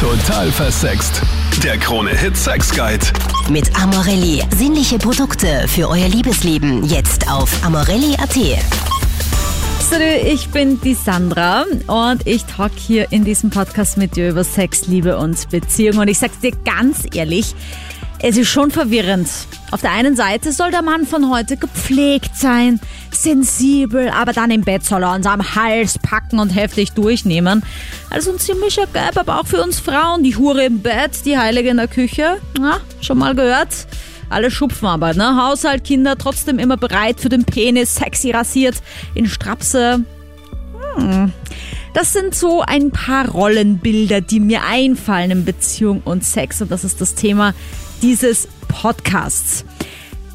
Total versext. Der Krone-Hit Sex Guide. Mit Amorelli. Sinnliche Produkte für euer Liebesleben. Jetzt auf amorelli.at. Salut, ich bin die Sandra und ich talk hier in diesem Podcast mit dir über Sex, Liebe und Beziehung. Und ich sag's dir ganz ehrlich, es ist schon verwirrend. Auf der einen Seite soll der Mann von heute gepflegt sein, sensibel, aber dann im Bett soll er uns am Hals packen und heftig durchnehmen. Also ein ziemlicher Gap, aber auch für uns Frauen. Die Hure im Bett, die Heilige in der Küche. Na, schon mal gehört? Alle schupfen aber, ne? Haushalt, Kinder, trotzdem immer bereit für den Penis, sexy rasiert, in Strapse. Hm. Das sind so ein paar Rollenbilder, die mir einfallen in Beziehung und Sex. Und das ist das Thema dieses Podcasts.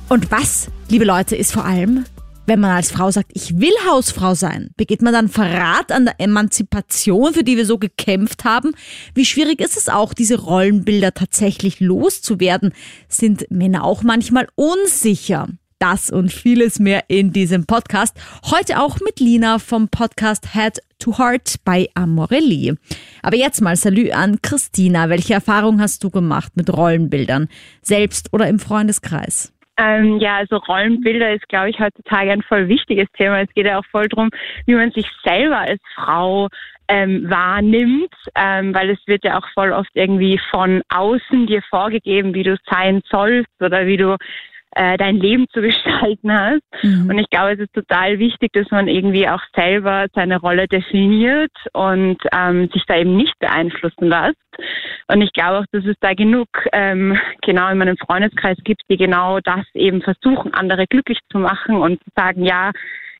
Und was, liebe Leute, ist vor allem, wenn man als Frau sagt, ich will Hausfrau sein, begeht man dann Verrat an der Emanzipation, für die wir so gekämpft haben? Wie schwierig ist es auch, diese Rollenbilder tatsächlich loszuwerden? Sind Männer auch manchmal unsicher? Das und vieles mehr in diesem Podcast. Heute auch mit Lina vom Podcast Head to Heart bei Amorelli. Aber jetzt mal Salü an Christina. Welche Erfahrung hast du gemacht mit Rollenbildern? Selbst oder im Freundeskreis? Ähm, ja, also Rollenbilder ist, glaube ich, heutzutage ein voll wichtiges Thema. Es geht ja auch voll darum, wie man sich selber als Frau ähm, wahrnimmt, ähm, weil es wird ja auch voll oft irgendwie von außen dir vorgegeben, wie du sein sollst oder wie du äh, dein Leben zu gestalten hast. Mhm. Und ich glaube, es ist total wichtig, dass man irgendwie auch selber seine Rolle definiert und ähm, sich da eben nicht beeinflussen lässt. Und ich glaube auch, dass es da genug ähm, genau in meinem Freundeskreis gibt, die genau das eben versuchen, andere glücklich zu machen und zu sagen, ja,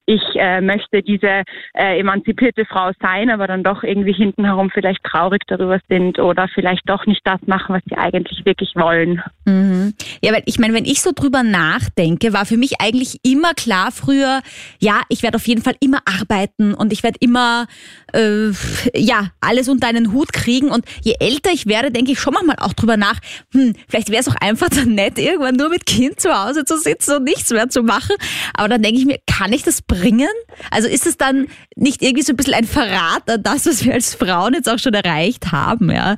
ich äh, möchte diese äh, emanzipierte Frau sein, aber dann doch irgendwie hinten herum vielleicht traurig darüber sind oder vielleicht doch nicht das machen, was sie eigentlich wirklich wollen. Mhm. Ja, weil ich meine, wenn ich so drüber nachdenke, war für mich eigentlich immer klar früher, ja, ich werde auf jeden Fall immer arbeiten und ich werde immer äh, ja alles unter einen Hut kriegen und je älter ich werde, denke ich schon manchmal auch drüber nach, hm, vielleicht wäre es auch einfach dann nett, irgendwann nur mit Kind zu Hause zu sitzen und nichts mehr zu machen. Aber dann denke ich mir, kann ich das? Also ist es dann nicht irgendwie so ein bisschen ein Verrat an das, was wir als Frauen jetzt auch schon erreicht haben, ja?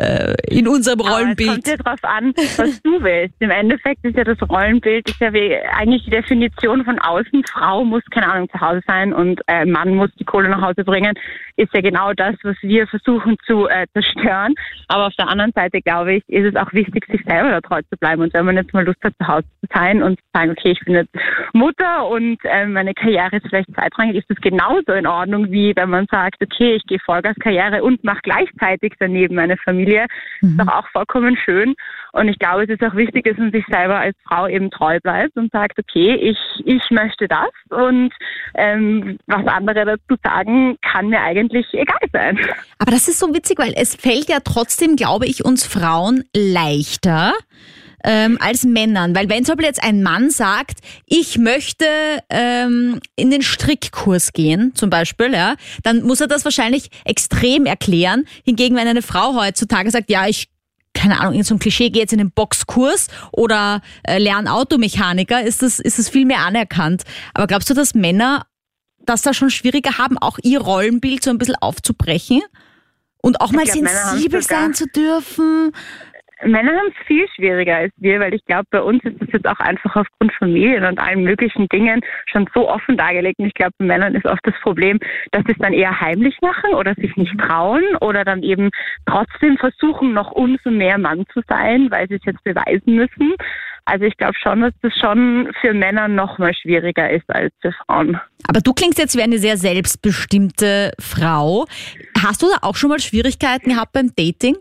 Äh, in unserem Rollenbild. Aber es kommt ja darauf an, was du willst. Im Endeffekt ist ja das Rollenbild ist ja eigentlich die Definition von außen. Frau muss keine Ahnung zu Hause sein und äh, Mann muss die Kohle nach Hause bringen. Ist ja genau das, was wir versuchen zu äh, zerstören. Aber auf der anderen Seite glaube ich, ist es auch wichtig, sich selber da treu zu bleiben. Und wenn man jetzt mal Lust hat, zu Hause zu sein und zu sagen, okay, ich bin jetzt Mutter und äh, meine Karriere ist vielleicht zweitrangig, ist das genauso in Ordnung, wie wenn man sagt, okay, ich gehe Vollgas Karriere und mache gleichzeitig daneben meine Familie Familie. Mhm. Ist doch auch vollkommen schön. Und ich glaube, es ist auch wichtig, dass man sich selber als Frau eben treu bleibt und sagt, okay, ich, ich möchte das und ähm, was andere dazu sagen, kann mir eigentlich egal sein. Aber das ist so witzig, weil es fällt ja trotzdem, glaube ich, uns Frauen leichter, ähm, als Männern. Weil wenn zum Beispiel jetzt ein Mann sagt, ich möchte ähm, in den Strickkurs gehen, zum Beispiel, ja, dann muss er das wahrscheinlich extrem erklären. Hingegen, wenn eine Frau heutzutage sagt, ja, ich keine Ahnung, in so ein Klischee, gehe jetzt in den Boxkurs oder äh, lerne Automechaniker, ist das, ist das viel mehr anerkannt. Aber glaubst du, dass Männer das da schon schwieriger haben, auch ihr Rollenbild so ein bisschen aufzubrechen? Und auch mal glaub, sensibel sein zu dürfen? Männer haben es viel schwieriger als wir, weil ich glaube, bei uns ist es jetzt auch einfach aufgrund von Medien und allen möglichen Dingen schon so offen dargelegt. Und ich glaube, bei Männern ist oft das Problem, dass sie es dann eher heimlich machen oder sich nicht trauen oder dann eben trotzdem versuchen, noch umso mehr Mann zu sein, weil sie es jetzt beweisen müssen. Also ich glaube schon, dass das schon für Männer noch mal schwieriger ist als für Frauen. Aber du klingst jetzt wie eine sehr selbstbestimmte Frau. Hast du da auch schon mal Schwierigkeiten gehabt beim Dating?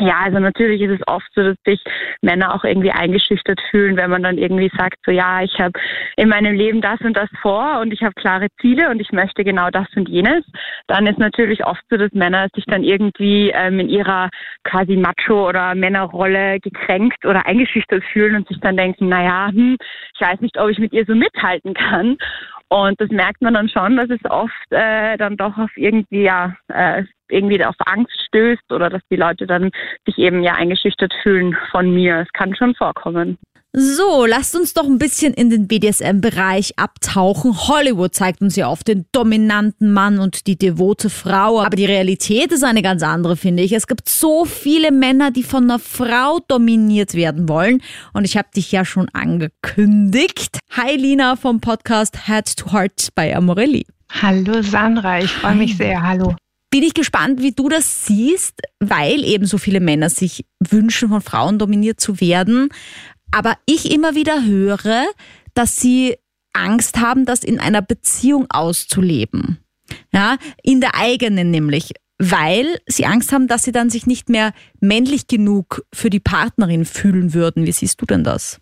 Ja, also natürlich ist es oft so, dass sich Männer auch irgendwie eingeschüchtert fühlen, wenn man dann irgendwie sagt, so ja, ich habe in meinem Leben das und das vor und ich habe klare Ziele und ich möchte genau das und jenes. Dann ist natürlich oft so, dass Männer sich dann irgendwie ähm, in ihrer quasi Macho- oder Männerrolle gekränkt oder eingeschüchtert fühlen und sich dann denken, naja, hm, ich weiß nicht, ob ich mit ihr so mithalten kann. Und das merkt man dann schon, dass es oft äh, dann doch auf irgendwie ja äh, irgendwie auf Angst stößt oder dass die Leute dann sich eben ja eingeschüchtert fühlen von mir. Es kann schon vorkommen. So, lasst uns doch ein bisschen in den BDSM-Bereich abtauchen. Hollywood zeigt uns ja oft den dominanten Mann und die devote Frau, aber die Realität ist eine ganz andere, finde ich. Es gibt so viele Männer, die von einer Frau dominiert werden wollen und ich habe dich ja schon angekündigt. Hi Lina vom Podcast Head to Heart bei Amorelli. Hallo Sandra, ich freue mich sehr. Hallo. Bin ich gespannt, wie du das siehst, weil eben so viele Männer sich wünschen, von Frauen dominiert zu werden. Aber ich immer wieder höre, dass sie Angst haben, das in einer Beziehung auszuleben. Ja, in der eigenen nämlich, weil sie Angst haben, dass sie dann sich nicht mehr männlich genug für die Partnerin fühlen würden. Wie siehst du denn das?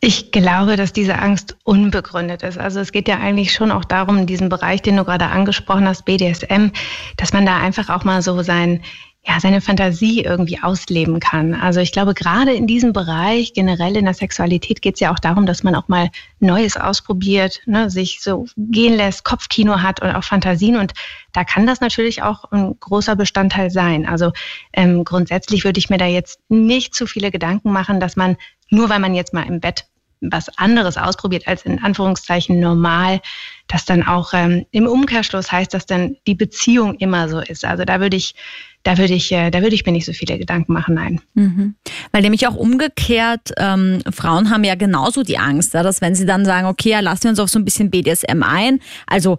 Ich glaube, dass diese Angst unbegründet ist. Also es geht ja eigentlich schon auch darum, in diesem Bereich, den du gerade angesprochen hast, BDSM, dass man da einfach auch mal so sein ja, seine Fantasie irgendwie ausleben kann. Also ich glaube, gerade in diesem Bereich, generell in der Sexualität, geht es ja auch darum, dass man auch mal Neues ausprobiert, ne, sich so gehen lässt, Kopfkino hat und auch Fantasien. Und da kann das natürlich auch ein großer Bestandteil sein. Also ähm, grundsätzlich würde ich mir da jetzt nicht zu viele Gedanken machen, dass man, nur weil man jetzt mal im Bett was anderes ausprobiert als in Anführungszeichen normal, dass dann auch ähm, im Umkehrschluss heißt, dass dann die Beziehung immer so ist. Also da würde ich da würde ich, äh, da würde ich mir nicht so viele Gedanken machen, nein. Mhm. Weil nämlich auch umgekehrt, ähm, Frauen haben ja genauso die Angst, dass wenn sie dann sagen, okay, ja, lassen wir uns auf so ein bisschen BDSM ein, also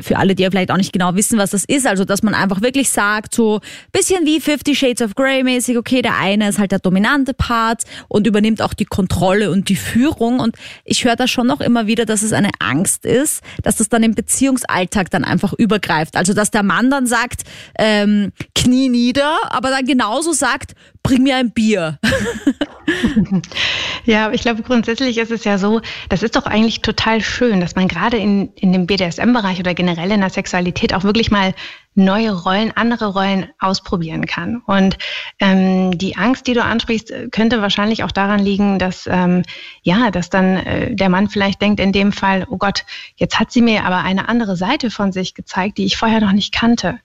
für alle, die ja vielleicht auch nicht genau wissen, was das ist, also dass man einfach wirklich sagt, so bisschen wie Fifty Shades of Grey mäßig, okay, der eine ist halt der dominante Part und übernimmt auch die Kontrolle und die Führung. Und ich höre da schon noch immer wieder, dass es eine Angst ist, dass das dann im Beziehungsalltag dann einfach übergreift, also dass der Mann dann sagt, ähm, Knie nieder, aber dann genauso sagt, bring mir ein Bier. ja, ich glaube, grundsätzlich ist es ja so, das ist doch eigentlich total schön, dass man gerade in, in dem BDSM-Bereich oder generell in der Sexualität auch wirklich mal neue Rollen, andere Rollen ausprobieren kann. Und ähm, die Angst, die du ansprichst, könnte wahrscheinlich auch daran liegen, dass ähm, ja, dass dann äh, der Mann vielleicht denkt in dem Fall, oh Gott, jetzt hat sie mir aber eine andere Seite von sich gezeigt, die ich vorher noch nicht kannte.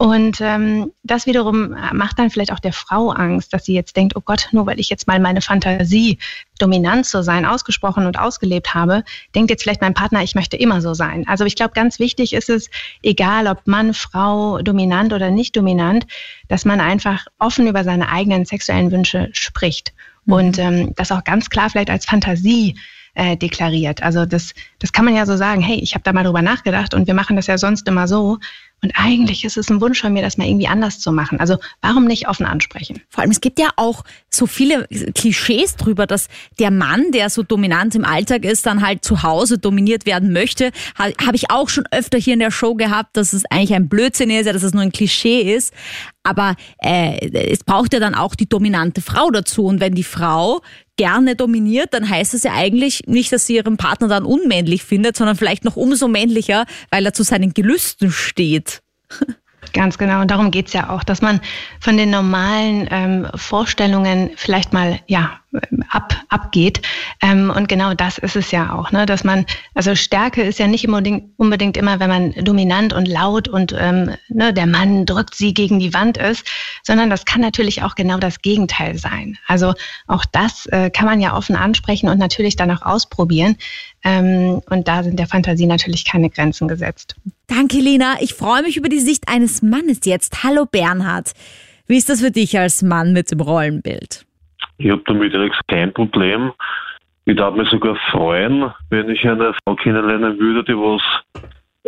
Und ähm, das wiederum macht dann vielleicht auch der Frau Angst, dass sie jetzt denkt, oh Gott, nur weil ich jetzt mal meine Fantasie, dominant zu sein, ausgesprochen und ausgelebt habe, denkt jetzt vielleicht mein Partner, ich möchte immer so sein. Also ich glaube, ganz wichtig ist es, egal ob Mann, Frau, dominant oder nicht dominant, dass man einfach offen über seine eigenen sexuellen Wünsche spricht. Mhm. Und ähm, das auch ganz klar vielleicht als Fantasie äh, deklariert. Also das, das kann man ja so sagen, hey, ich habe da mal drüber nachgedacht und wir machen das ja sonst immer so. Und eigentlich ist es ein Wunsch von mir, das mal irgendwie anders zu machen. Also warum nicht offen ansprechen? Vor allem, es gibt ja auch so viele Klischees drüber, dass der Mann, der so dominant im Alltag ist, dann halt zu Hause dominiert werden möchte. Habe ich auch schon öfter hier in der Show gehabt, dass es eigentlich ein Blödsinn ist, dass es nur ein Klischee ist. Aber äh, es braucht ja dann auch die dominante Frau dazu. Und wenn die Frau gerne dominiert, dann heißt es ja eigentlich nicht, dass sie ihren Partner dann unmännlich findet, sondern vielleicht noch umso männlicher, weil er zu seinen Gelüsten steht. Ganz genau. Und darum geht's ja auch, dass man von den normalen ähm, Vorstellungen vielleicht mal ja ab, abgeht. Ähm, und genau das ist es ja auch, ne? dass man, also Stärke ist ja nicht unbedingt, unbedingt immer, wenn man dominant und laut und ähm, ne, der Mann drückt sie gegen die Wand ist, sondern das kann natürlich auch genau das Gegenteil sein. Also auch das äh, kann man ja offen ansprechen und natürlich dann auch ausprobieren. Ähm, und da sind der Fantasie natürlich keine Grenzen gesetzt. Danke, Lena. Ich freue mich über die Sicht eines Mannes jetzt. Hallo, Bernhard. Wie ist das für dich als Mann mit dem Rollenbild? Ich habe damit eigentlich kein Problem. Ich darf mich sogar freuen, wenn ich eine Frau kennenlernen würde, die was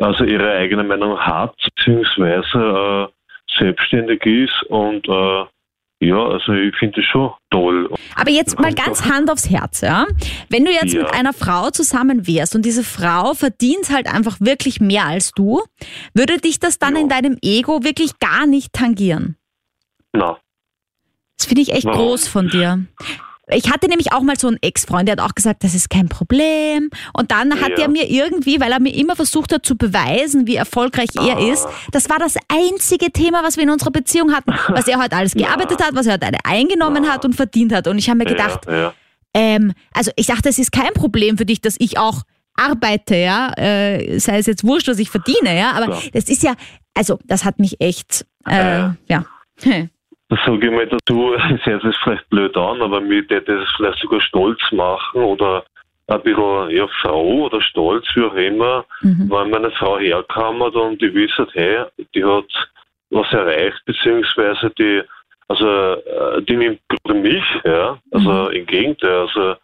also ihre eigene Meinung hat, beziehungsweise äh, selbstständig ist und äh, ja, also ich finde es schon toll. Aber jetzt mal ganz Hand aufs Herz, ja? Wenn du jetzt ja. mit einer Frau zusammen wärst und diese Frau verdient halt einfach wirklich mehr als du, würde dich das dann ja. in deinem Ego wirklich gar nicht tangieren? Na. Das finde ich echt Warum? groß von dir. Ich hatte nämlich auch mal so einen Ex-Freund, der hat auch gesagt, das ist kein Problem. Und dann hat ja. er mir irgendwie, weil er mir immer versucht hat zu beweisen, wie erfolgreich ah. er ist, das war das einzige Thema, was wir in unserer Beziehung hatten, was er heute alles gearbeitet ja. hat, was er heute eingenommen ja. hat und verdient hat. Und ich habe mir gedacht, ähm, also ich dachte, es ist kein Problem für dich, dass ich auch arbeite, ja, äh, sei es jetzt wurscht, was ich verdiene, ja, aber Klar. das ist ja, also das hat mich echt, äh, ja. sage ich mal dazu, es hört sich vielleicht blöd an, aber mir würde das vielleicht sogar stolz machen oder ein bisschen ja, froh oder stolz, wie auch immer, mhm. wenn meine Frau herkommt und die wissen, hey, die hat was erreicht, beziehungsweise die, also äh, die nimmt mich, ja, also mhm. im Gegenteil, also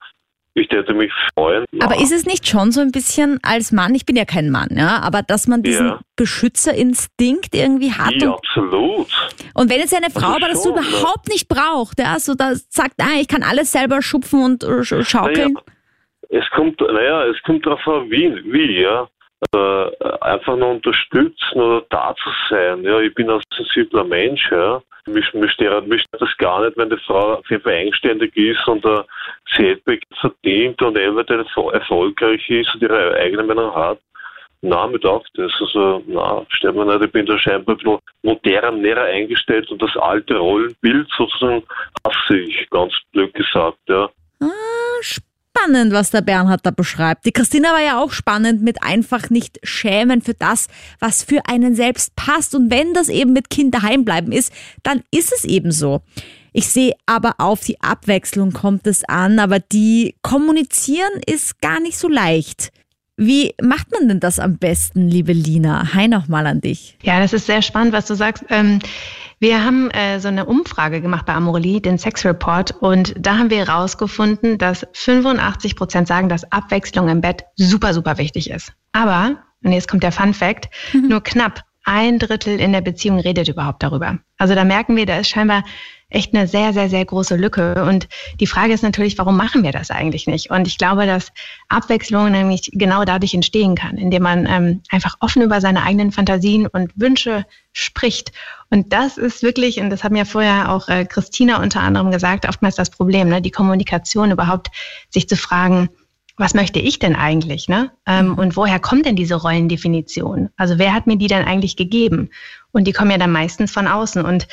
ich hätte mich freuen. Aber ist es nicht schon so ein bisschen als Mann, ich bin ja kein Mann, ja, aber dass man diesen ja. Beschützerinstinkt irgendwie hat? Ja, absolut. Und wenn jetzt eine Frau aber das so überhaupt nicht braucht, ja, so da sagt, ah, ich kann alles selber schupfen und äh, schaukeln. Naja, es kommt, naja, es kommt darauf an, wie, wie, ja. Also, einfach nur unterstützen oder da zu sein. Ja, ich bin ein sensibler Mensch, ja. Mich, mich, stört, mich stört das gar nicht, wenn die Frau auf jeden Fall eigenständig ist und ein Setback verdient und entweder erfolgreich ist und ihre eigene Meinung hat. Nein, mit auch das. Also, nein, stört mir nicht. Ich bin da scheinbar ein bisschen modern näher eingestellt und das alte Rollenbild sozusagen hasse ich, ganz blöd gesagt, ja. Spannend, was der Bernhard da beschreibt. Die Christina war ja auch spannend mit einfach nicht schämen für das, was für einen selbst passt. Und wenn das eben mit Kind daheim bleiben ist, dann ist es eben so. Ich sehe aber auf die Abwechslung kommt es an, aber die kommunizieren ist gar nicht so leicht. Wie macht man denn das am besten, liebe Lina? Hi nochmal an dich. Ja, das ist sehr spannend, was du sagst. Ähm, wir haben äh, so eine Umfrage gemacht bei Amorelie, den Sex Report, und da haben wir herausgefunden, dass 85 Prozent sagen, dass Abwechslung im Bett super, super wichtig ist. Aber, und jetzt kommt der Fun Fact, mhm. nur knapp ein Drittel in der Beziehung redet überhaupt darüber. Also da merken wir, da ist scheinbar echt eine sehr, sehr, sehr große Lücke. Und die Frage ist natürlich, warum machen wir das eigentlich nicht? Und ich glaube, dass Abwechslung nämlich genau dadurch entstehen kann, indem man ähm, einfach offen über seine eigenen Fantasien und Wünsche spricht. Und das ist wirklich, und das haben ja vorher auch äh, Christina unter anderem gesagt, oftmals das Problem, ne? die Kommunikation überhaupt, sich zu fragen, was möchte ich denn eigentlich, ne? Ähm, und woher kommt denn diese Rollendefinition? Also wer hat mir die denn eigentlich gegeben? Und die kommen ja dann meistens von außen. Und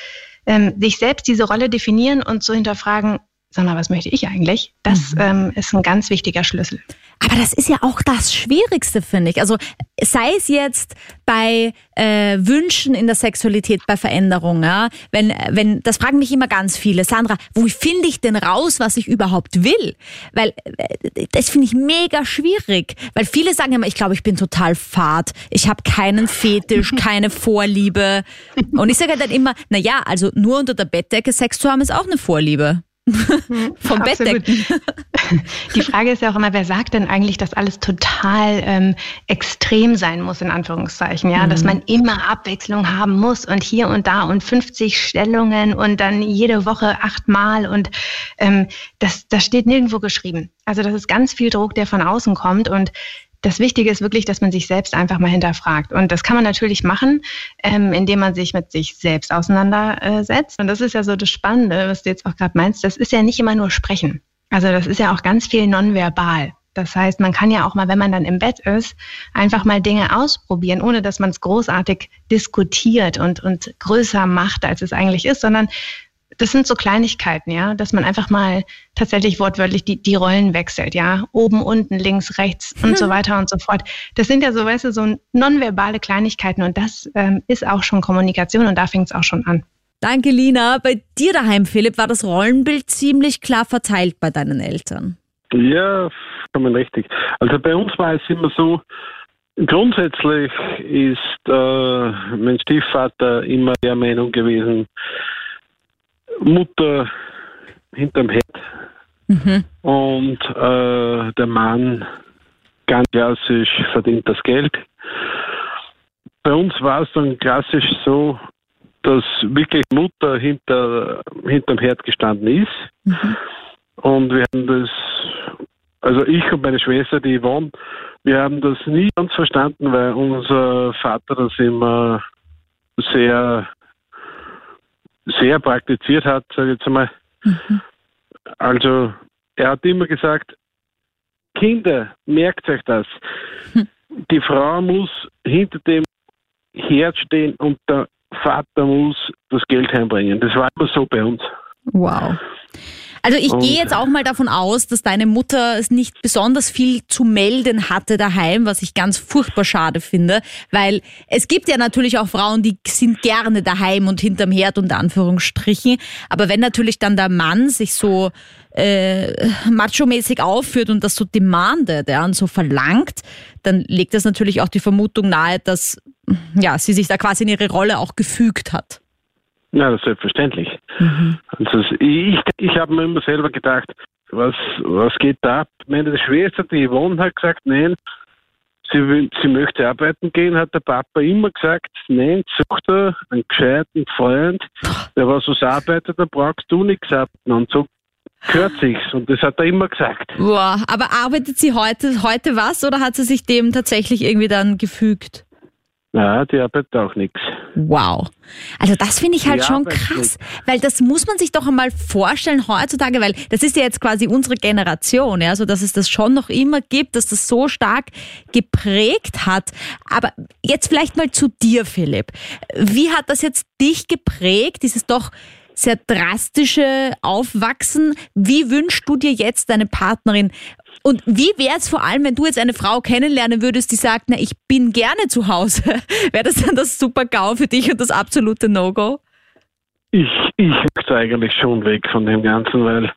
ähm, sich selbst diese Rolle definieren und zu hinterfragen, sag mal, was möchte ich eigentlich? Das mhm. ähm, ist ein ganz wichtiger Schlüssel. Aber das ist ja auch das Schwierigste, finde ich. Also sei es jetzt bei äh, Wünschen in der Sexualität, bei Veränderungen. Ja? Wenn, wenn, das fragen mich immer ganz viele. Sandra, wo finde ich denn raus, was ich überhaupt will? Weil äh, das finde ich mega schwierig. Weil viele sagen immer, ich glaube, ich bin total fad. Ich habe keinen Fetisch, keine Vorliebe. Und ich sage dann immer, na ja, also nur unter der Bettdecke Sex zu haben, ist auch eine Vorliebe. Vom Bettdecken. Die Frage ist ja auch immer, wer sagt denn eigentlich, dass alles total ähm, extrem sein muss, in Anführungszeichen, ja, mhm. dass man immer Abwechslung haben muss und hier und da und 50 Stellungen und dann jede Woche achtmal und ähm, das, das steht nirgendwo geschrieben. Also das ist ganz viel Druck, der von außen kommt und das Wichtige ist wirklich, dass man sich selbst einfach mal hinterfragt. Und das kann man natürlich machen, ähm, indem man sich mit sich selbst auseinandersetzt. Und das ist ja so das Spannende, was du jetzt auch gerade meinst. Das ist ja nicht immer nur Sprechen. Also das ist ja auch ganz viel nonverbal. Das heißt, man kann ja auch mal, wenn man dann im Bett ist, einfach mal Dinge ausprobieren, ohne dass man es großartig diskutiert und, und größer macht, als es eigentlich ist, sondern das sind so Kleinigkeiten, ja, dass man einfach mal tatsächlich wortwörtlich die, die Rollen wechselt, ja, oben, unten, links, rechts und so weiter und so fort. Das sind ja so, weißt du, so nonverbale Kleinigkeiten und das ähm, ist auch schon Kommunikation und da fängt es auch schon an. Danke, Lina. Bei dir daheim, Philipp, war das Rollenbild ziemlich klar verteilt bei deinen Eltern. Ja, vollkommen richtig. Also bei uns war es immer so, grundsätzlich ist äh, mein Stiefvater immer der Meinung gewesen, Mutter hinterm Herd mhm. und äh, der Mann ganz klassisch verdient das Geld. Bei uns war es dann klassisch so, dass wirklich Mutter hinter, hinterm Herd gestanden ist. Mhm. Und wir haben das, also ich und meine Schwester, die Yvonne, wir haben das nie ganz verstanden, weil unser Vater das immer sehr sehr praktiziert hat, sage ich jetzt einmal. Mhm. Also er hat immer gesagt, Kinder, merkt euch das. Mhm. Die Frau muss hinter dem Herd stehen und der Vater muss das Geld heimbringen. Das war immer so bei uns. Wow. Also ich gehe jetzt auch mal davon aus, dass deine Mutter es nicht besonders viel zu melden hatte daheim, was ich ganz furchtbar schade finde, weil es gibt ja natürlich auch Frauen, die sind gerne daheim und hinterm Herd unter Anführungsstrichen, aber wenn natürlich dann der Mann sich so äh, macho-mäßig aufführt und das so demandet ja, und so verlangt, dann legt das natürlich auch die Vermutung nahe, dass ja, sie sich da quasi in ihre Rolle auch gefügt hat. Ja, das ist selbstverständlich. Mhm. Also ich, ich habe mir immer selber gedacht, was, was geht da ab? Meine Schwester, die Yvonne, hat gesagt, nein, sie, sie möchte arbeiten gehen, hat der Papa immer gesagt, nein, such dir einen gescheiten Freund, der was was arbeitet, da brauchst du nichts arbeiten. Und so gehört sich's. Und das hat er immer gesagt. Boah, aber arbeitet sie heute, heute was oder hat sie sich dem tatsächlich irgendwie dann gefügt? Ja, die arbeitet auch nichts. Wow. Also das finde ich halt die schon krass, weil das muss man sich doch einmal vorstellen heutzutage, weil das ist ja jetzt quasi unsere Generation, ja, so dass es das schon noch immer gibt, dass das so stark geprägt hat. Aber jetzt vielleicht mal zu dir, Philipp. Wie hat das jetzt dich geprägt, dieses doch sehr drastische Aufwachsen? Wie wünschst du dir jetzt deine Partnerin? Und wie wäre es vor allem, wenn du jetzt eine Frau kennenlernen würdest, die sagt, na, ich bin gerne zu Hause? wäre das dann das super GAU für dich und das absolute No-Go? Ich, ich möchte eigentlich schon weg von dem Ganzen, weil,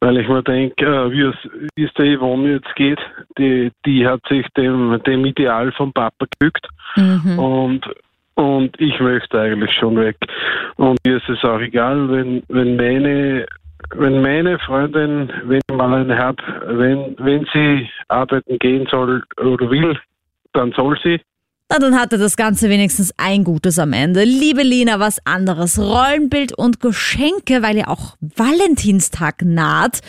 weil ich mir denke, äh, wie, es, wie es der Yvonne jetzt geht, die, die hat sich dem, dem Ideal vom Papa gefügt. Mhm. Und und ich möchte eigentlich schon weg. Und mir ist es auch egal, wenn, wenn meine wenn meine Freundin, wenn mal eine habe, wenn, wenn sie arbeiten gehen soll oder will, dann soll sie. Na, dann hatte das Ganze wenigstens ein Gutes am Ende. Liebe Lina, was anderes. Rollenbild und Geschenke, weil ja auch Valentinstag naht.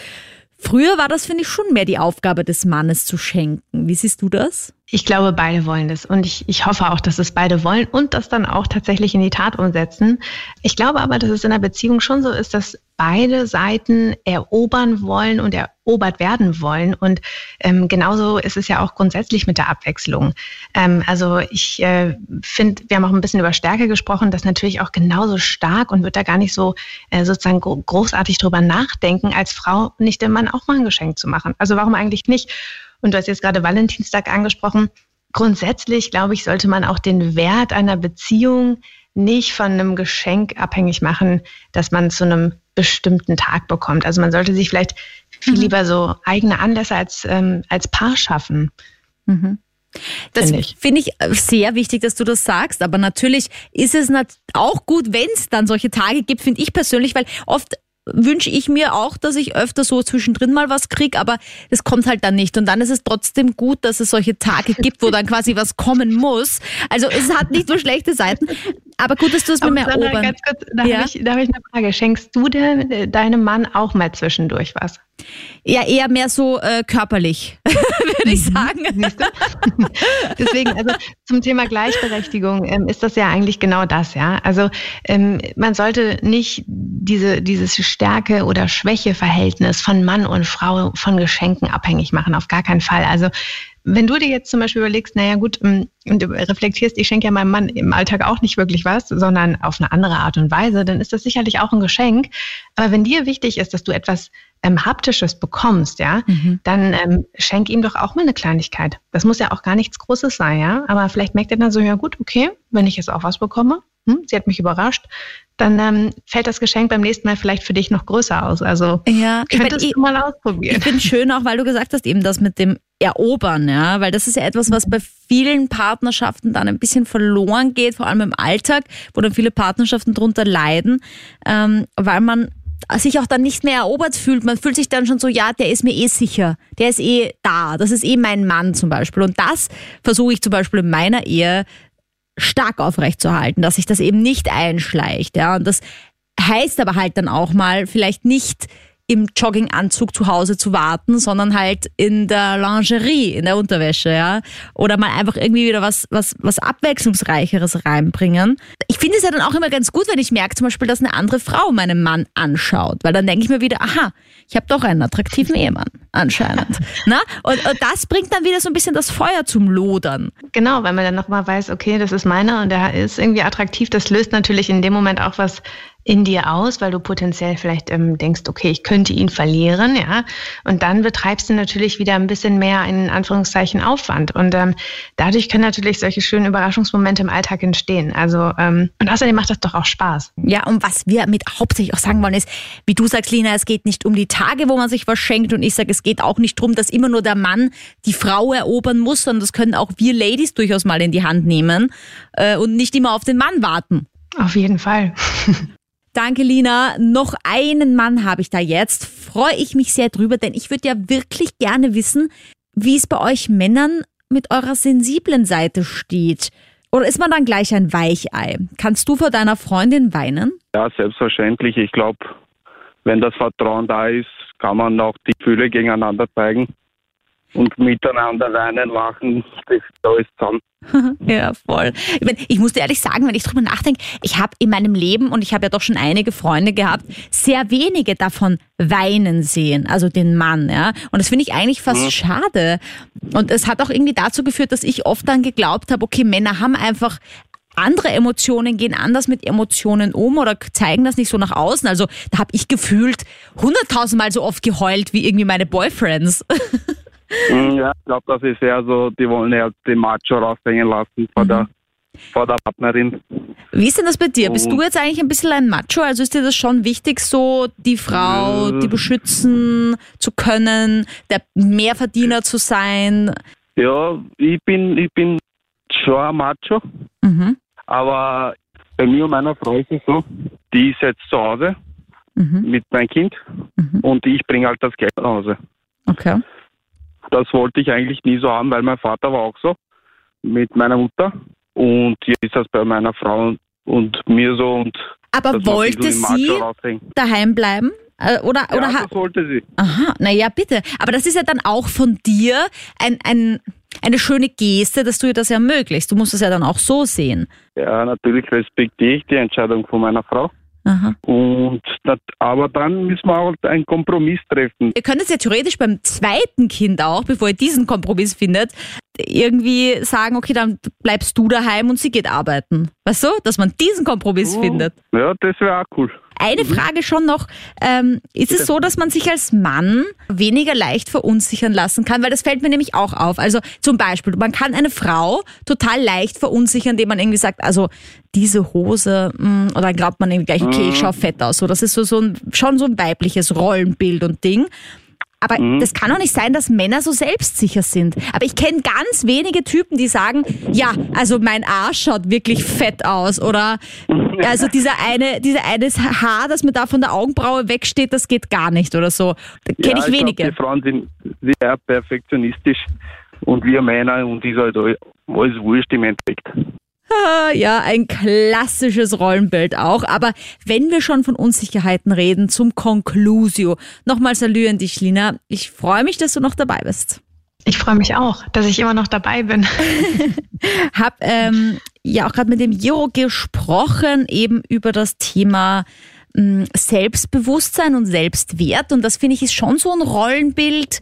Früher war das, finde ich, schon mehr die Aufgabe des Mannes zu schenken. Wie siehst du das? Ich glaube, beide wollen das. Und ich, ich hoffe auch, dass es beide wollen und das dann auch tatsächlich in die Tat umsetzen. Ich glaube aber, dass es in einer Beziehung schon so ist, dass beide Seiten erobern wollen und erobert werden wollen. Und ähm, genauso ist es ja auch grundsätzlich mit der Abwechslung. Ähm, also ich äh, finde, wir haben auch ein bisschen über Stärke gesprochen, das natürlich auch genauso stark und wird da gar nicht so äh, sozusagen großartig drüber nachdenken, als Frau nicht dem Mann auch mal ein Geschenk zu machen. Also warum eigentlich nicht? Und du hast jetzt gerade Valentinstag angesprochen. Grundsätzlich, glaube ich, sollte man auch den Wert einer Beziehung nicht von einem Geschenk abhängig machen, dass man zu einem bestimmten Tag bekommt. Also man sollte sich vielleicht viel mhm. lieber so eigene Anlässe als, ähm, als Paar schaffen. Mhm. Das finde ich. Find ich sehr wichtig, dass du das sagst. Aber natürlich ist es auch gut, wenn es dann solche Tage gibt, finde ich persönlich, weil oft wünsche ich mir auch, dass ich öfter so zwischendrin mal was kriege, aber das kommt halt dann nicht. Und dann ist es trotzdem gut, dass es solche Tage gibt, wo dann quasi was kommen muss. Also es hat nicht nur schlechte Seiten, aber gut, dass du es mir mehr erobern. Ganz kurz, da ja? habe ich, hab ich eine Frage. Schenkst du denn äh, deinem Mann auch mal zwischendurch was? Ja, eher mehr so äh, körperlich, würde ich mhm. sagen. Deswegen, also zum Thema Gleichberechtigung ähm, ist das ja eigentlich genau das, ja. Also ähm, man sollte nicht diese, dieses Stärke- oder Schwäche-Verhältnis von Mann und Frau von Geschenken abhängig machen, auf gar keinen Fall. Also wenn du dir jetzt zum Beispiel überlegst, naja gut, ähm, und du reflektierst, ich schenke ja meinem Mann im Alltag auch nicht wirklich was, sondern auf eine andere Art und Weise, dann ist das sicherlich auch ein Geschenk. Aber wenn dir wichtig ist, dass du etwas ähm, Haptisches bekommst, ja, mhm. dann ähm, schenk ihm doch auch mal eine Kleinigkeit. Das muss ja auch gar nichts Großes sein, ja. Aber vielleicht merkt er dann so, ja gut, okay, wenn ich jetzt auch was bekomme, hm, sie hat mich überrascht, dann ähm, fällt das Geschenk beim nächsten Mal vielleicht für dich noch größer aus. Also ja, könntest ich, du mal ausprobieren. Ich finde schön auch, weil du gesagt hast, eben das mit dem Erobern, ja, weil das ist ja etwas, was bei vielen Partnerschaften dann ein bisschen verloren geht, vor allem im Alltag, wo dann viele Partnerschaften darunter leiden, ähm, weil man sich auch dann nicht mehr erobert fühlt. Man fühlt sich dann schon so, ja, der ist mir eh sicher, der ist eh da, das ist eh mein Mann zum Beispiel. Und das versuche ich zum Beispiel in meiner Ehe stark aufrechtzuerhalten, dass sich das eben nicht einschleicht. Ja, und das heißt aber halt dann auch mal vielleicht nicht im Jogginganzug zu Hause zu warten, sondern halt in der Lingerie, in der Unterwäsche, ja. Oder mal einfach irgendwie wieder was, was, was Abwechslungsreicheres reinbringen. Ich finde es ja dann auch immer ganz gut, wenn ich merke zum Beispiel, dass eine andere Frau meinen Mann anschaut, weil dann denke ich mir wieder, aha, ich habe doch einen attraktiven Ehemann. anscheinend. Na? Und, und, das bringt dann wieder so ein bisschen das Feuer zum Lodern. Genau, weil man dann nochmal weiß, okay, das ist meiner und der ist irgendwie attraktiv. Das löst natürlich in dem Moment auch was in dir aus, weil du potenziell vielleicht ähm, denkst, okay, ich könnte ihn verlieren, ja. Und dann betreibst du natürlich wieder ein bisschen mehr in Anführungszeichen Aufwand. Und ähm, dadurch können natürlich solche schönen Überraschungsmomente im Alltag entstehen. Also ähm, und außerdem macht das doch auch Spaß. Ja, und was wir mit hauptsächlich auch sagen wollen, ist, wie du sagst, Lina, es geht nicht um die Tage, wo man sich was schenkt. Und ich sage, es geht auch nicht darum, dass immer nur der Mann die Frau erobern muss, sondern das können auch wir Ladies durchaus mal in die Hand nehmen äh, und nicht immer auf den Mann warten. Auf jeden Fall. Danke, Lina. Noch einen Mann habe ich da jetzt. Freue ich mich sehr drüber, denn ich würde ja wirklich gerne wissen, wie es bei euch Männern mit eurer sensiblen Seite steht. Oder ist man dann gleich ein Weichei? Kannst du vor deiner Freundin weinen? Ja, selbstverständlich. Ich glaube, wenn das Vertrauen da ist, kann man auch die Gefühle gegeneinander zeigen und miteinander weinen, lachen, das alles zusammen. ja, voll. Ich, mein, ich musste ehrlich sagen, wenn ich drüber nachdenke, ich habe in meinem Leben, und ich habe ja doch schon einige Freunde gehabt, sehr wenige davon weinen sehen, also den Mann, ja. Und das finde ich eigentlich fast mhm. schade. Und es hat auch irgendwie dazu geführt, dass ich oft dann geglaubt habe, okay, Männer haben einfach andere Emotionen gehen anders mit Emotionen um oder zeigen das nicht so nach außen. Also da habe ich gefühlt hunderttausendmal so oft geheult wie irgendwie meine Boyfriends. Hm, ja, ich glaube, das ist eher so, die wollen ja den Macho raushängen lassen vor, mhm. der, vor der Partnerin. Wie ist denn das bei dir? Bist du jetzt eigentlich ein bisschen ein Macho? Also ist dir das schon wichtig, so die Frau, die beschützen zu können, der Mehrverdiener zu sein? Ja, ich bin, ich bin schon ein Macho. Mhm. Aber bei mir und meiner Frau ist es so, die ist jetzt zu Hause mhm. mit meinem Kind mhm. und ich bringe halt das Geld nach Hause. Okay. Das wollte ich eigentlich nie so haben, weil mein Vater war auch so mit meiner Mutter. Und jetzt ist das bei meiner Frau und mir so. Und Aber wollte sie daheim bleiben? Äh, oder, ja, oder das wollte sie. Aha, naja, bitte. Aber das ist ja dann auch von dir ein, ein, eine schöne Geste, dass du ihr das ermöglicht. Du musst es ja dann auch so sehen. Ja, natürlich respektiere ich die Entscheidung von meiner Frau. Aha. Und das, aber dann müssen wir auch einen Kompromiss treffen. Ihr könnt es ja theoretisch beim zweiten Kind auch, bevor ihr diesen Kompromiss findet, irgendwie sagen, okay, dann bleibst du daheim und sie geht arbeiten. Weißt du, dass man diesen Kompromiss oh. findet. Ja, das wäre auch cool. Eine mhm. Frage schon noch, ähm, ist es so, dass man sich als Mann weniger leicht verunsichern lassen kann? Weil das fällt mir nämlich auch auf. Also zum Beispiel, man kann eine Frau total leicht verunsichern, indem man irgendwie sagt, also diese Hose, mh, mm, oder dann glaubt man irgendwie gleich, okay, ich mhm. schaue fett aus. So, das ist so, so ein, schon so ein weibliches Rollenbild und Ding. Aber mhm. das kann doch nicht sein, dass Männer so selbstsicher sind. Aber ich kenne ganz wenige Typen, die sagen, ja, also mein Arsch schaut wirklich fett aus. Oder also dieser eine, dieser eine Haar, das mir da von der Augenbraue wegsteht, das geht gar nicht oder so. Kenne ja, ich wenige. Glaub, die Frauen sind sehr perfektionistisch und wir Männer und ist halt alles wurscht im Endeffekt. Ja, ein klassisches Rollenbild auch. Aber wenn wir schon von Unsicherheiten reden, zum Conclusio. Nochmal Salü an dich, Lina. Ich freue mich, dass du noch dabei bist. Ich freue mich auch, dass ich immer noch dabei bin. Hab ähm, ja auch gerade mit dem Jiro gesprochen, eben über das Thema mh, hm, Selbstbewusstsein und Selbstwert. Und das finde ich ist schon so ein Rollenbild,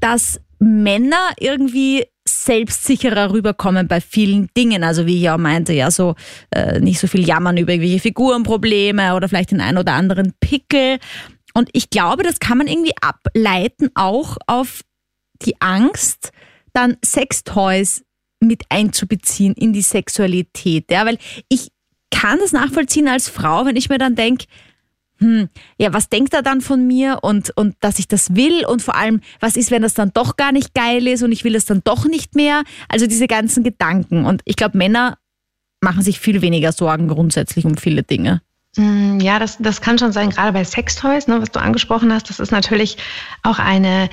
dass Männer irgendwie selbstsicherer rüberkommen bei vielen Dingen. Also wie ich ja meinte, ja, so äh, nicht so viel jammern über irgendwelche Figurenprobleme oder vielleicht den einen oder anderen Pickel. Und ich glaube, das kann man irgendwie ableiten auch auf die Angst, dann Sextoys mit einzubeziehen in die Sexualität. Ja, weil ich kann das nachvollziehen als Frau, wenn ich mir dann denke, hm, ja, was denkt er dann von mir und, und dass ich das will und vor allem, was ist, wenn das dann doch gar nicht geil ist und ich will es dann doch nicht mehr? Also diese ganzen Gedanken. Und ich glaube, Männer machen sich viel weniger Sorgen grundsätzlich um viele Dinge. Mm, ja, das, das kann schon sein, gerade bei Sextoys, ne, was du angesprochen hast. Das ist natürlich auch eine,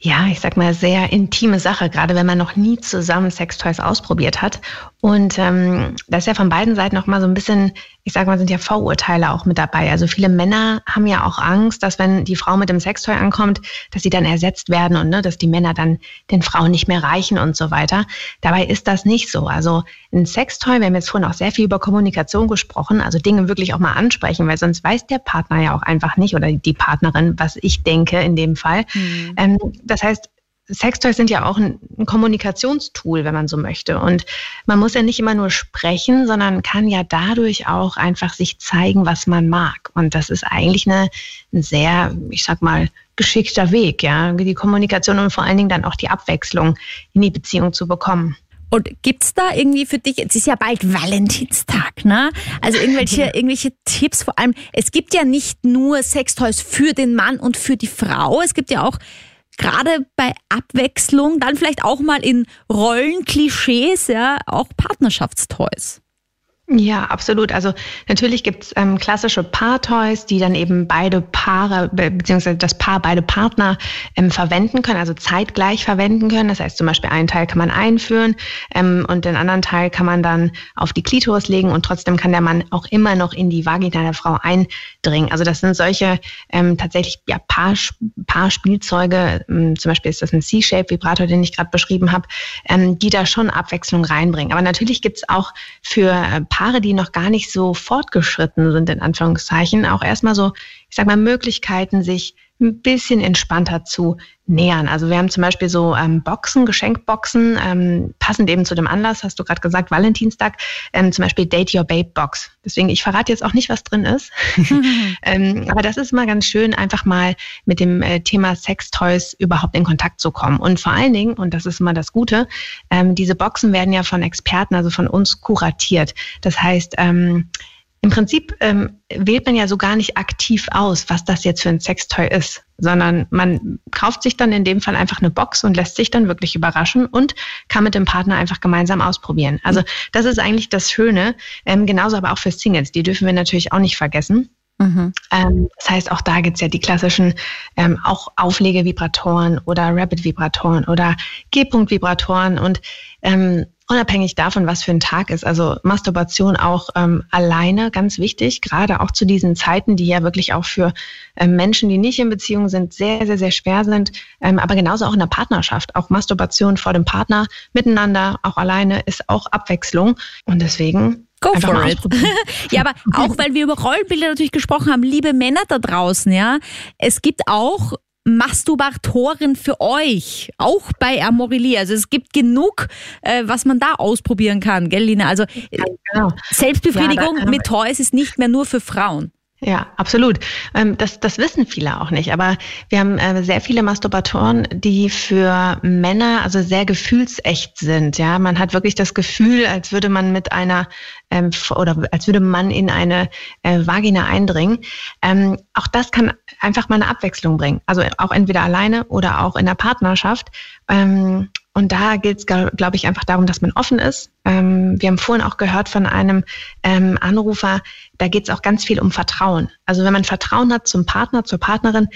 ja, ich sag mal, sehr intime Sache, gerade wenn man noch nie zusammen Sextoys ausprobiert hat. Und ähm, da ist ja von beiden Seiten auch mal so ein bisschen, ich sag mal, sind ja Vorurteile auch mit dabei. Also viele Männer haben ja auch Angst, dass wenn die Frau mit dem Sextoy ankommt, dass sie dann ersetzt werden und ne, dass die Männer dann den Frauen nicht mehr reichen und so weiter. Dabei ist das nicht so. Also ein Sextoy, wir haben jetzt vorhin auch sehr viel über Kommunikation gesprochen, also Dinge wirklich auch mal ansprechen, weil sonst weiß der Partner ja auch einfach nicht oder die Partnerin, was ich denke in dem Fall. Mhm. Ähm, das heißt, Sextoys sind ja auch ein, ein, Kommunikationstool, wenn man so möchte. Und man muss ja nicht immer nur sprechen, sondern kann ja dadurch auch einfach sich zeigen, was man mag. Und das ist eigentlich eine, ein sehr, ich sag mal, geschickter Weg, ja, die Kommunikation und vor allen Dingen dann auch die Abwechslung in die Beziehung zu bekommen. Und gibt's da irgendwie für dich, jetzt ist ja bald Valentinstag, ne? Also irgendwelche, irgendwelche Tipps, vor allem, es gibt ja nicht nur Sextoys für den Mann und für die Frau, es gibt ja auch gerade bei Abwechslung, dann vielleicht auch mal in Rollenklischees, ja, auch Partnerschaftstoys. Ja, absolut. Also natürlich gibt's ähm, klassische Paar-Toys, die dann eben beide Paare beziehungsweise das Paar beide Partner ähm, verwenden können, also zeitgleich verwenden können. Das heißt zum Beispiel einen Teil kann man einführen ähm, und den anderen Teil kann man dann auf die Klitoris legen und trotzdem kann der Mann auch immer noch in die Vagina der Frau eindringen. Also das sind solche ähm, tatsächlich ja, Paar, Paar-Spielzeuge, ähm, zum Beispiel ist das ein C-Shape-Vibrator, den ich gerade beschrieben habe, ähm, die da schon Abwechslung reinbringen. Aber natürlich gibt's auch für äh, Paare, die noch gar nicht so fortgeschritten sind, in Anführungszeichen, auch erstmal so, ich sag mal, Möglichkeiten, sich ein bisschen entspannter zu nähern. Also wir haben zum Beispiel so ähm, Boxen, Geschenkboxen, ähm, passend eben zu dem Anlass, hast du gerade gesagt, Valentinstag, ähm, zum Beispiel Date Your Babe Box. Deswegen, ich verrate jetzt auch nicht, was drin ist. ähm, aber das ist immer ganz schön, einfach mal mit dem äh, Thema Sextoys überhaupt in Kontakt zu kommen. Und vor allen Dingen, und das ist immer das Gute, ähm, diese Boxen werden ja von Experten, also von uns kuratiert. Das heißt, ähm, im Prinzip ähm, wählt man ja so gar nicht aktiv aus, was das jetzt für ein Sextoy ist, sondern man kauft sich dann in dem Fall einfach eine Box und lässt sich dann wirklich überraschen und kann mit dem Partner einfach gemeinsam ausprobieren. Also das ist eigentlich das Schöne, ähm, genauso aber auch für Singles, die dürfen wir natürlich auch nicht vergessen. Mhm. Ähm, das heißt, auch da gibt's ja die klassischen ähm, auch Auflegevibratoren oder Rapid-Vibratoren oder G-Punkt-Vibratoren und ähm, unabhängig davon, was für ein Tag ist. Also Masturbation auch ähm, alleine ganz wichtig, gerade auch zu diesen Zeiten, die ja wirklich auch für ähm, Menschen, die nicht in Beziehung sind, sehr, sehr, sehr schwer sind. Ähm, aber genauso auch in der Partnerschaft. Auch Masturbation vor dem Partner miteinander, auch alleine, ist auch Abwechslung. Und deswegen Go for it. ja, aber auch weil wir über Rollenbilder natürlich gesprochen haben, liebe Männer da draußen, ja, es gibt auch Masturbatoren für euch, auch bei Amorelie. Also es gibt genug, äh, was man da ausprobieren kann, gell, Lina? Also äh, genau. Selbstbefriedigung ja, mit Toys ist nicht mehr nur für Frauen. Ja, absolut. Ähm, das, das wissen viele auch nicht. Aber wir haben äh, sehr viele Masturbatoren, die für Männer also sehr gefühlsecht sind. Ja, man hat wirklich das Gefühl, als würde man mit einer ähm, oder als würde man in eine äh, Vagina eindringen. Ähm, auch das kann einfach mal eine Abwechslung bringen. Also auch entweder alleine oder auch in der Partnerschaft. Und da geht es, glaube ich, einfach darum, dass man offen ist. Ähm, wir haben vorhin auch gehört von einem ähm, Anrufer, da geht es auch ganz viel um Vertrauen. Also wenn man Vertrauen hat zum Partner, zur Partnerin,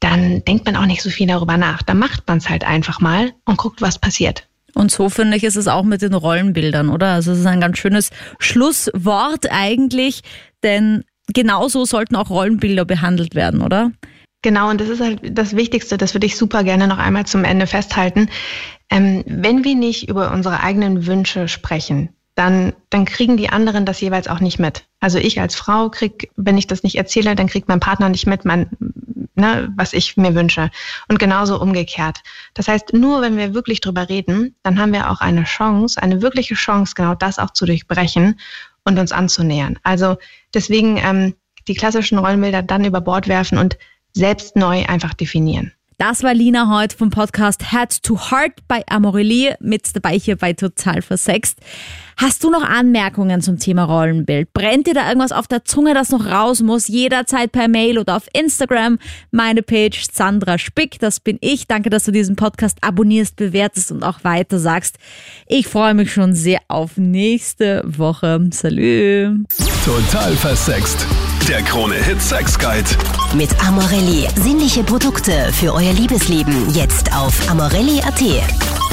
dann denkt man auch nicht so viel darüber nach. Da macht man es halt einfach mal und guckt, was passiert. Und so finde ich, ist es auch mit den Rollenbildern, oder? Also es ist ein ganz schönes Schlusswort eigentlich, denn genauso sollten auch Rollenbilder behandelt werden, oder? Genau, und das ist halt das Wichtigste, das würde ich super gerne noch einmal zum Ende festhalten. Ähm, wenn wir nicht über unsere eigenen Wünsche sprechen, dann, dann kriegen die anderen das jeweils auch nicht mit. Also ich als Frau krieg, wenn ich das nicht erzähle, dann kriegt mein Partner nicht mit, mein, ne, was ich mir wünsche. Und genauso umgekehrt. Das heißt, nur wenn wir wirklich drüber reden, dann haben wir auch eine Chance, eine wirkliche Chance, genau das auch zu durchbrechen und uns anzunähern. Also deswegen ähm, die klassischen Rollenbilder dann über Bord werfen und selbst neu einfach definieren. Das war Lina heute vom Podcast Head to Heart bei Amorelie mit dabei hier bei Total Versext. Hast du noch Anmerkungen zum Thema Rollenbild? Brennt dir da irgendwas auf der Zunge, das noch raus muss? Jederzeit per Mail oder auf Instagram. Meine Page Sandra Spick, das bin ich. Danke, dass du diesen Podcast abonnierst, bewertest und auch weiter sagst. Ich freue mich schon sehr auf nächste Woche. Salü. Total versext. Der Krone Hit Sex Guide. Mit Amorelli. Sinnliche Produkte für euer Liebesleben. Jetzt auf amorelli.at.